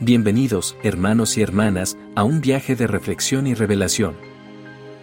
Bienvenidos, hermanos y hermanas, a un viaje de reflexión y revelación.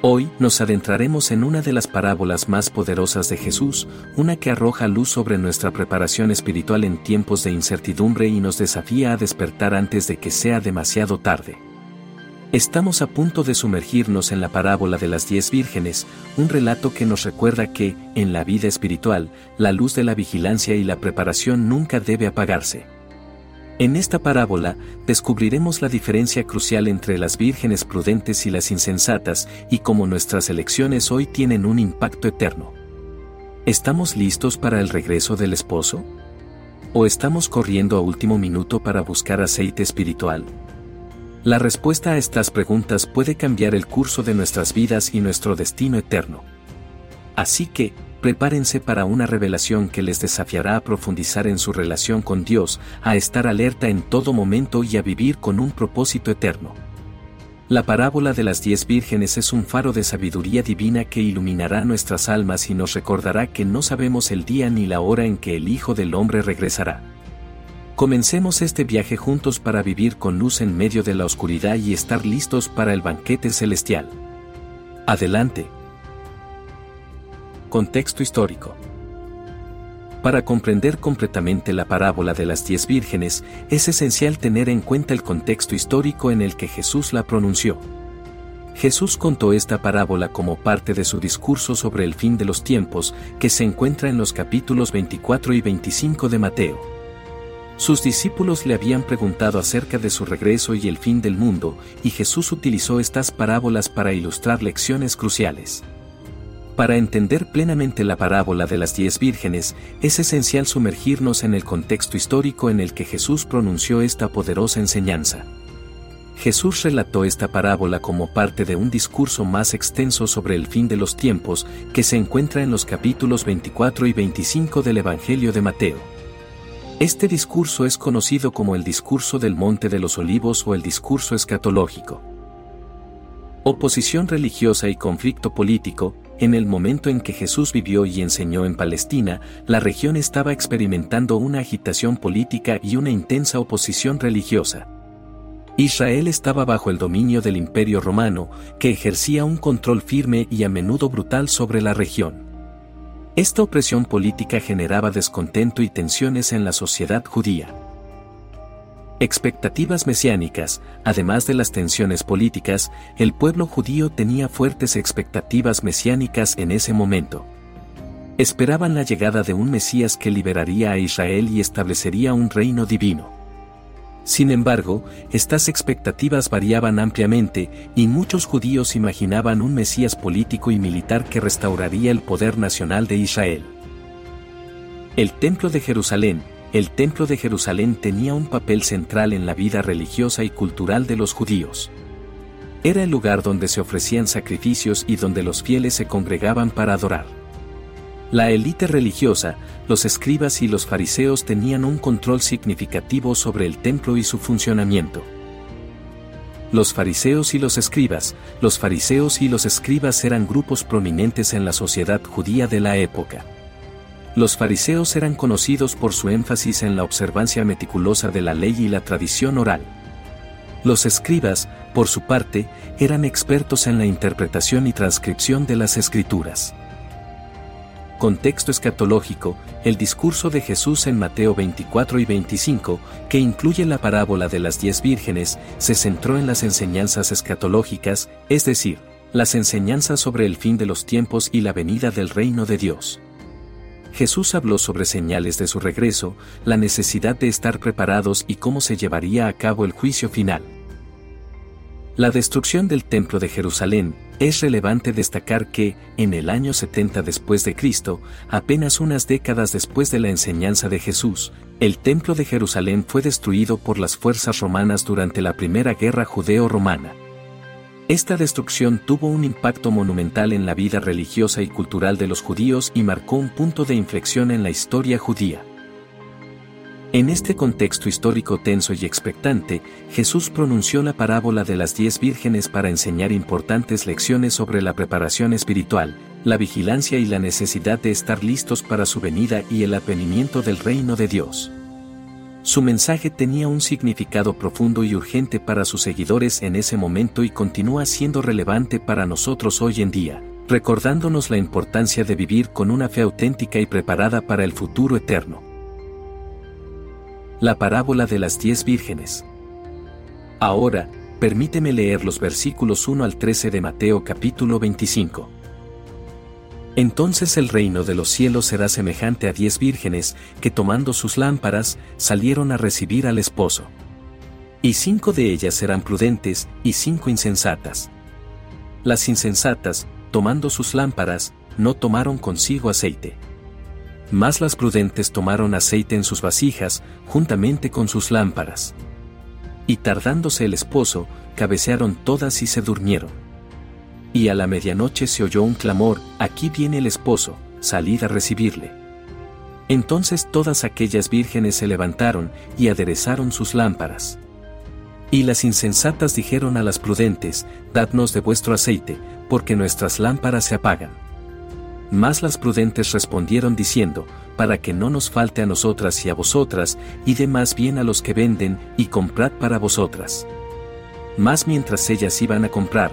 Hoy nos adentraremos en una de las parábolas más poderosas de Jesús, una que arroja luz sobre nuestra preparación espiritual en tiempos de incertidumbre y nos desafía a despertar antes de que sea demasiado tarde. Estamos a punto de sumergirnos en la parábola de las diez vírgenes, un relato que nos recuerda que, en la vida espiritual, la luz de la vigilancia y la preparación nunca debe apagarse. En esta parábola, descubriremos la diferencia crucial entre las vírgenes prudentes y las insensatas y cómo nuestras elecciones hoy tienen un impacto eterno. ¿Estamos listos para el regreso del esposo? ¿O estamos corriendo a último minuto para buscar aceite espiritual? La respuesta a estas preguntas puede cambiar el curso de nuestras vidas y nuestro destino eterno. Así que, prepárense para una revelación que les desafiará a profundizar en su relación con Dios, a estar alerta en todo momento y a vivir con un propósito eterno. La parábola de las diez vírgenes es un faro de sabiduría divina que iluminará nuestras almas y nos recordará que no sabemos el día ni la hora en que el Hijo del Hombre regresará. Comencemos este viaje juntos para vivir con luz en medio de la oscuridad y estar listos para el banquete celestial. Adelante. Contexto histórico. Para comprender completamente la parábola de las diez vírgenes, es esencial tener en cuenta el contexto histórico en el que Jesús la pronunció. Jesús contó esta parábola como parte de su discurso sobre el fin de los tiempos, que se encuentra en los capítulos 24 y 25 de Mateo. Sus discípulos le habían preguntado acerca de su regreso y el fin del mundo, y Jesús utilizó estas parábolas para ilustrar lecciones cruciales. Para entender plenamente la parábola de las diez vírgenes, es esencial sumergirnos en el contexto histórico en el que Jesús pronunció esta poderosa enseñanza. Jesús relató esta parábola como parte de un discurso más extenso sobre el fin de los tiempos que se encuentra en los capítulos 24 y 25 del Evangelio de Mateo. Este discurso es conocido como el discurso del Monte de los Olivos o el discurso escatológico. Oposición religiosa y conflicto político, en el momento en que Jesús vivió y enseñó en Palestina, la región estaba experimentando una agitación política y una intensa oposición religiosa. Israel estaba bajo el dominio del Imperio romano, que ejercía un control firme y a menudo brutal sobre la región. Esta opresión política generaba descontento y tensiones en la sociedad judía. Expectativas mesiánicas, además de las tensiones políticas, el pueblo judío tenía fuertes expectativas mesiánicas en ese momento. Esperaban la llegada de un Mesías que liberaría a Israel y establecería un reino divino. Sin embargo, estas expectativas variaban ampliamente y muchos judíos imaginaban un Mesías político y militar que restauraría el poder nacional de Israel. El Templo de Jerusalén, el Templo de Jerusalén tenía un papel central en la vida religiosa y cultural de los judíos. Era el lugar donde se ofrecían sacrificios y donde los fieles se congregaban para adorar. La élite religiosa, los escribas y los fariseos tenían un control significativo sobre el templo y su funcionamiento. Los fariseos y los escribas, los fariseos y los escribas eran grupos prominentes en la sociedad judía de la época. Los fariseos eran conocidos por su énfasis en la observancia meticulosa de la ley y la tradición oral. Los escribas, por su parte, eran expertos en la interpretación y transcripción de las escrituras. Contexto escatológico, el discurso de Jesús en Mateo 24 y 25, que incluye la parábola de las diez vírgenes, se centró en las enseñanzas escatológicas, es decir, las enseñanzas sobre el fin de los tiempos y la venida del reino de Dios. Jesús habló sobre señales de su regreso, la necesidad de estar preparados y cómo se llevaría a cabo el juicio final. La destrucción del Templo de Jerusalén, es relevante destacar que, en el año 70 después de Cristo, apenas unas décadas después de la enseñanza de Jesús, el Templo de Jerusalén fue destruido por las fuerzas romanas durante la Primera Guerra Judeo-Romana. Esta destrucción tuvo un impacto monumental en la vida religiosa y cultural de los judíos y marcó un punto de inflexión en la historia judía. En este contexto histórico tenso y expectante, Jesús pronunció la parábola de las diez vírgenes para enseñar importantes lecciones sobre la preparación espiritual, la vigilancia y la necesidad de estar listos para su venida y el advenimiento del reino de Dios. Su mensaje tenía un significado profundo y urgente para sus seguidores en ese momento y continúa siendo relevante para nosotros hoy en día, recordándonos la importancia de vivir con una fe auténtica y preparada para el futuro eterno. La parábola de las diez vírgenes. Ahora, permíteme leer los versículos 1 al 13 de Mateo capítulo 25. Entonces el reino de los cielos será semejante a diez vírgenes que tomando sus lámparas salieron a recibir al esposo. Y cinco de ellas serán prudentes y cinco insensatas. Las insensatas, tomando sus lámparas, no tomaron consigo aceite. Mas las prudentes tomaron aceite en sus vasijas, juntamente con sus lámparas. Y tardándose el esposo, cabecearon todas y se durmieron. Y a la medianoche se oyó un clamor, aquí viene el esposo, salid a recibirle. Entonces todas aquellas vírgenes se levantaron y aderezaron sus lámparas. Y las insensatas dijeron a las prudentes, Dadnos de vuestro aceite, porque nuestras lámparas se apagan. Mas las prudentes respondieron diciendo, para que no nos falte a nosotras y a vosotras, y de más bien a los que venden, y comprad para vosotras. Mas mientras ellas iban a comprar,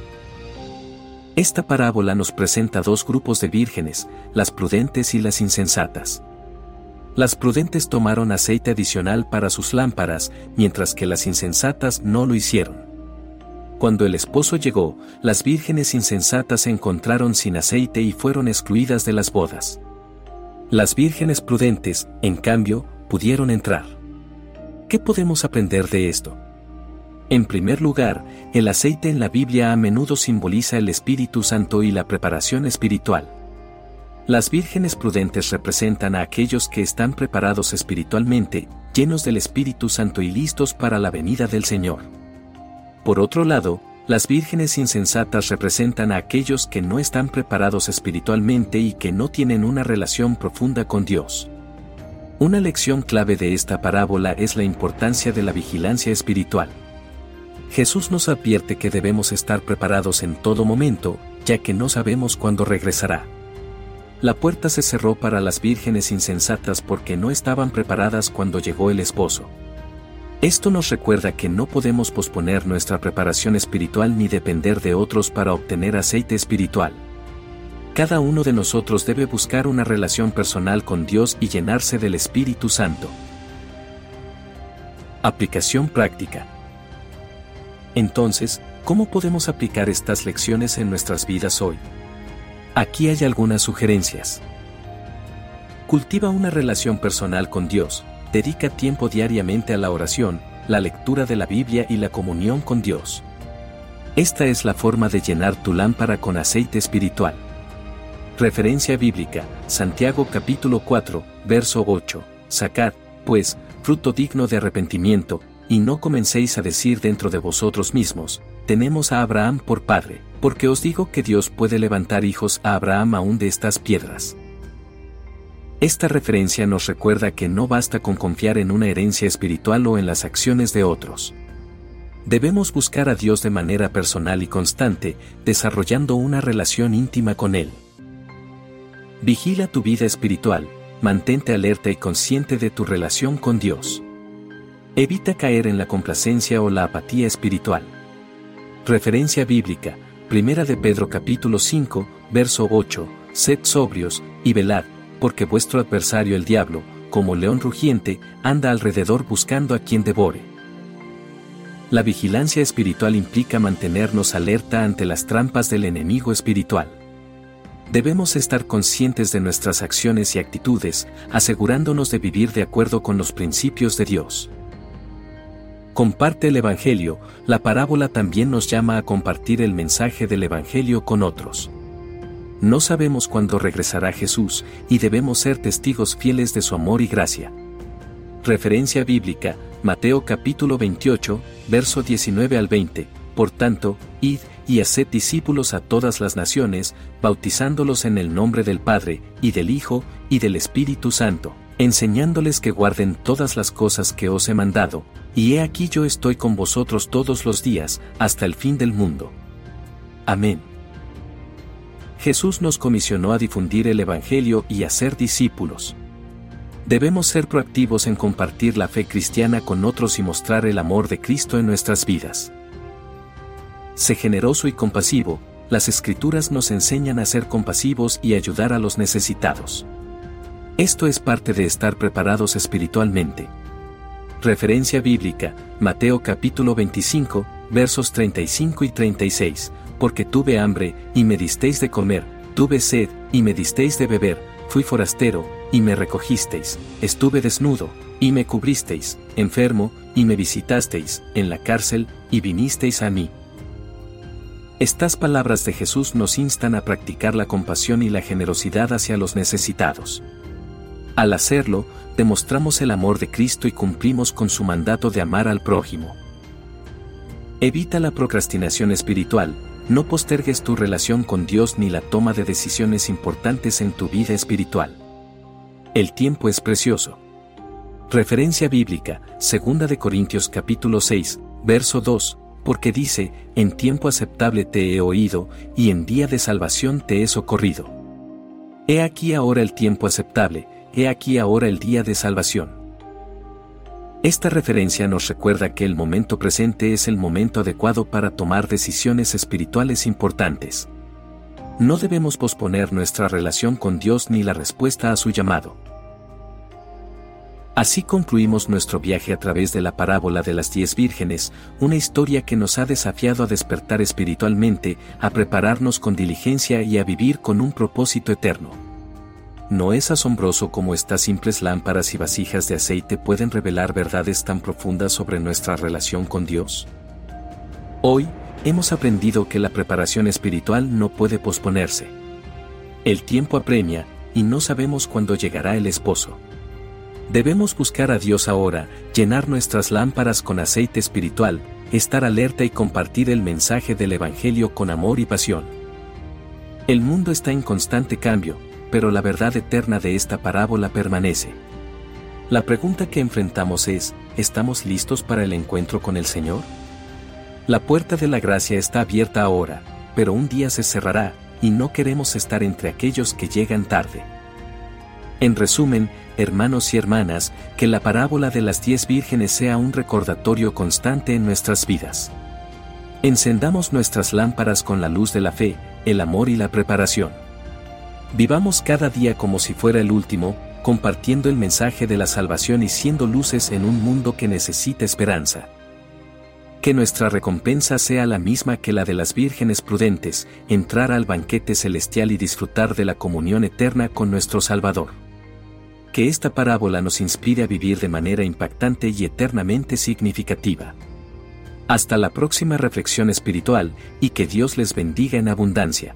Esta parábola nos presenta dos grupos de vírgenes, las prudentes y las insensatas. Las prudentes tomaron aceite adicional para sus lámparas, mientras que las insensatas no lo hicieron. Cuando el esposo llegó, las vírgenes insensatas se encontraron sin aceite y fueron excluidas de las bodas. Las vírgenes prudentes, en cambio, pudieron entrar. ¿Qué podemos aprender de esto? En primer lugar, el aceite en la Biblia a menudo simboliza el Espíritu Santo y la preparación espiritual. Las vírgenes prudentes representan a aquellos que están preparados espiritualmente, llenos del Espíritu Santo y listos para la venida del Señor. Por otro lado, las vírgenes insensatas representan a aquellos que no están preparados espiritualmente y que no tienen una relación profunda con Dios. Una lección clave de esta parábola es la importancia de la vigilancia espiritual. Jesús nos advierte que debemos estar preparados en todo momento, ya que no sabemos cuándo regresará. La puerta se cerró para las vírgenes insensatas porque no estaban preparadas cuando llegó el esposo. Esto nos recuerda que no podemos posponer nuestra preparación espiritual ni depender de otros para obtener aceite espiritual. Cada uno de nosotros debe buscar una relación personal con Dios y llenarse del Espíritu Santo. Aplicación práctica. Entonces, ¿cómo podemos aplicar estas lecciones en nuestras vidas hoy? Aquí hay algunas sugerencias. Cultiva una relación personal con Dios, dedica tiempo diariamente a la oración, la lectura de la Biblia y la comunión con Dios. Esta es la forma de llenar tu lámpara con aceite espiritual. Referencia bíblica, Santiago capítulo 4, verso 8. Sacad, pues, fruto digno de arrepentimiento, y no comencéis a decir dentro de vosotros mismos, tenemos a Abraham por padre, porque os digo que Dios puede levantar hijos a Abraham aún de estas piedras. Esta referencia nos recuerda que no basta con confiar en una herencia espiritual o en las acciones de otros. Debemos buscar a Dios de manera personal y constante, desarrollando una relación íntima con Él. Vigila tu vida espiritual, mantente alerta y consciente de tu relación con Dios. Evita caer en la complacencia o la apatía espiritual. Referencia bíblica, Primera de Pedro capítulo 5, verso 8, Sed sobrios, y velad, porque vuestro adversario el diablo, como león rugiente, anda alrededor buscando a quien devore. La vigilancia espiritual implica mantenernos alerta ante las trampas del enemigo espiritual. Debemos estar conscientes de nuestras acciones y actitudes, asegurándonos de vivir de acuerdo con los principios de Dios. Comparte el Evangelio, la parábola también nos llama a compartir el mensaje del Evangelio con otros. No sabemos cuándo regresará Jesús y debemos ser testigos fieles de su amor y gracia. Referencia bíblica, Mateo capítulo 28, verso 19 al 20. Por tanto, id y haced discípulos a todas las naciones, bautizándolos en el nombre del Padre, y del Hijo, y del Espíritu Santo, enseñándoles que guarden todas las cosas que os he mandado, y he aquí yo estoy con vosotros todos los días, hasta el fin del mundo. Amén. Jesús nos comisionó a difundir el Evangelio y a ser discípulos. Debemos ser proactivos en compartir la fe cristiana con otros y mostrar el amor de Cristo en nuestras vidas. Sé generoso y compasivo, las escrituras nos enseñan a ser compasivos y ayudar a los necesitados. Esto es parte de estar preparados espiritualmente. Referencia bíblica, Mateo capítulo 25, versos 35 y 36, porque tuve hambre, y me disteis de comer, tuve sed, y me disteis de beber, fui forastero, y me recogisteis, estuve desnudo, y me cubristeis, enfermo, y me visitasteis, en la cárcel, y vinisteis a mí. Estas palabras de Jesús nos instan a practicar la compasión y la generosidad hacia los necesitados. Al hacerlo, demostramos el amor de Cristo y cumplimos con su mandato de amar al prójimo. Evita la procrastinación espiritual, no postergues tu relación con Dios ni la toma de decisiones importantes en tu vida espiritual. El tiempo es precioso. Referencia bíblica, 2 de Corintios capítulo 6, verso 2, porque dice, en tiempo aceptable te he oído, y en día de salvación te he socorrido. He aquí ahora el tiempo aceptable, he aquí ahora el día de salvación. Esta referencia nos recuerda que el momento presente es el momento adecuado para tomar decisiones espirituales importantes. No debemos posponer nuestra relación con Dios ni la respuesta a su llamado. Así concluimos nuestro viaje a través de la parábola de las diez vírgenes, una historia que nos ha desafiado a despertar espiritualmente, a prepararnos con diligencia y a vivir con un propósito eterno. ¿No es asombroso cómo estas simples lámparas y vasijas de aceite pueden revelar verdades tan profundas sobre nuestra relación con Dios? Hoy, hemos aprendido que la preparación espiritual no puede posponerse. El tiempo apremia, y no sabemos cuándo llegará el esposo. Debemos buscar a Dios ahora, llenar nuestras lámparas con aceite espiritual, estar alerta y compartir el mensaje del Evangelio con amor y pasión. El mundo está en constante cambio, pero la verdad eterna de esta parábola permanece. La pregunta que enfrentamos es, ¿estamos listos para el encuentro con el Señor? La puerta de la gracia está abierta ahora, pero un día se cerrará, y no queremos estar entre aquellos que llegan tarde. En resumen, hermanos y hermanas, que la parábola de las diez vírgenes sea un recordatorio constante en nuestras vidas. Encendamos nuestras lámparas con la luz de la fe, el amor y la preparación. Vivamos cada día como si fuera el último, compartiendo el mensaje de la salvación y siendo luces en un mundo que necesita esperanza. Que nuestra recompensa sea la misma que la de las vírgenes prudentes, entrar al banquete celestial y disfrutar de la comunión eterna con nuestro Salvador. que esta parábola nos inspire a vivir de manera impactante y eternamente significativa. Hasta la próxima reflexión espiritual y que Dios les bendiga en abundancia.